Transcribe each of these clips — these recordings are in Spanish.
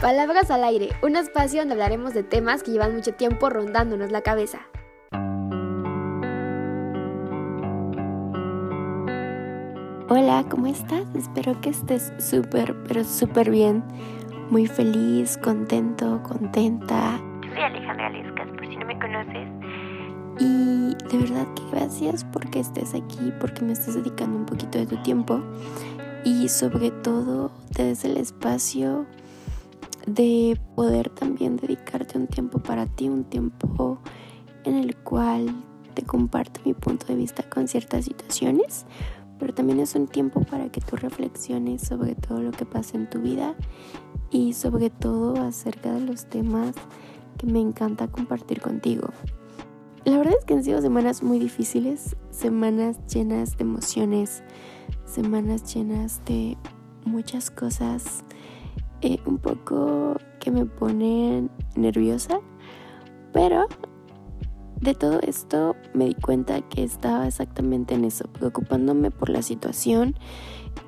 Palabras al aire, un espacio donde hablaremos de temas que llevan mucho tiempo rondándonos la cabeza. Hola, ¿cómo estás? Espero que estés súper, pero súper bien. Muy feliz, contento, contenta. soy Alejandra Lescas, por si no me conoces. Y de verdad que gracias porque estés aquí, porque me estás dedicando un poquito de tu tiempo. Y sobre todo te des el espacio de poder también dedicarte un tiempo para ti, un tiempo en el cual te comparto mi punto de vista con ciertas situaciones, pero también es un tiempo para que tú reflexiones sobre todo lo que pasa en tu vida y sobre todo acerca de los temas que me encanta compartir contigo. La verdad es que han sido semanas muy difíciles, semanas llenas de emociones, semanas llenas de muchas cosas eh, un poco que me ponen nerviosa, pero de todo esto me di cuenta que estaba exactamente en eso, preocupándome por la situación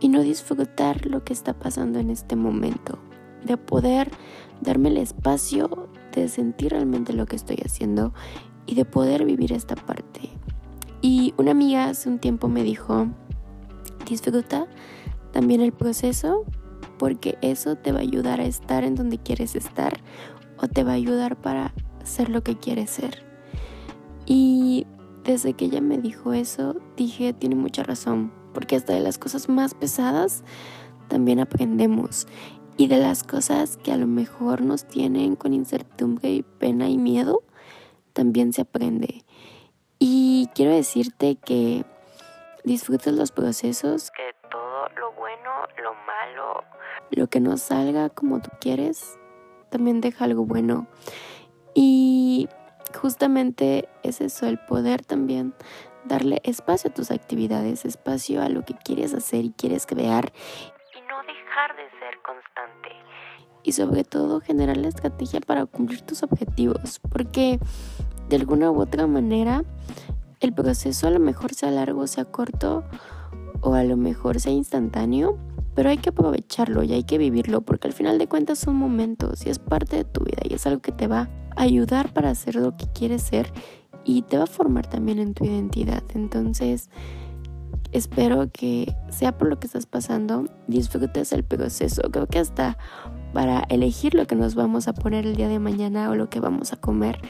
y no disfrutar lo que está pasando en este momento, de poder darme el espacio de sentir realmente lo que estoy haciendo y de poder vivir esta parte. Y una amiga hace un tiempo me dijo, disfruta también el proceso porque eso te va a ayudar a estar en donde quieres estar o te va a ayudar para ser lo que quieres ser. Y desde que ella me dijo eso, dije, tiene mucha razón, porque hasta de las cosas más pesadas también aprendemos. Y de las cosas que a lo mejor nos tienen con incertidumbre y pena y miedo, también se aprende. Y quiero decirte que disfrutes los procesos, que todo lo bueno, lo malo, lo que no salga como tú quieres, también deja algo bueno. Y justamente es eso, el poder también darle espacio a tus actividades, espacio a lo que quieres hacer y quieres crear. Y no dejar de ser constante. Y sobre todo generar la estrategia para cumplir tus objetivos, porque de alguna u otra manera el proceso a lo mejor sea largo, sea corto o a lo mejor sea instantáneo, pero hay que aprovecharlo y hay que vivirlo porque al final de cuentas son momentos y es parte de tu vida y es algo que te va a ayudar para hacer lo que quieres ser y te va a formar también en tu identidad. Entonces, espero que sea por lo que estás pasando, disfrutes el proceso. Creo que hasta para elegir lo que nos vamos a poner el día de mañana o lo que vamos a comer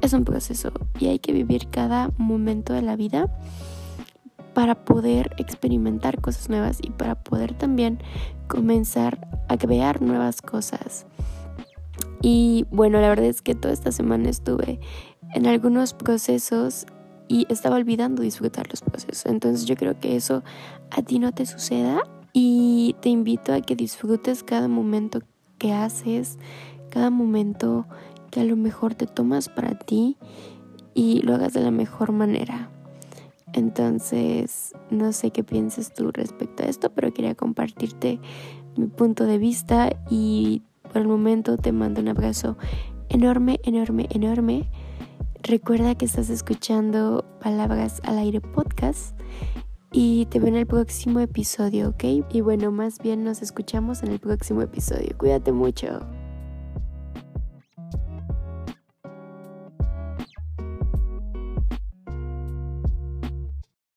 es un proceso y hay que vivir cada momento de la vida para poder experimentar cosas nuevas y para poder también comenzar a crear nuevas cosas. Y bueno, la verdad es que toda esta semana estuve en algunos procesos y estaba olvidando disfrutar los procesos. Entonces yo creo que eso a ti no te suceda y te invito a que disfrutes cada momento que haces, cada momento que a lo mejor te tomas para ti y lo hagas de la mejor manera. Entonces, no sé qué piensas tú respecto a esto, pero quería compartirte mi punto de vista y por el momento te mando un abrazo enorme, enorme, enorme. Recuerda que estás escuchando Palabras al Aire Podcast y te veo en el próximo episodio, ¿ok? Y bueno, más bien nos escuchamos en el próximo episodio. Cuídate mucho.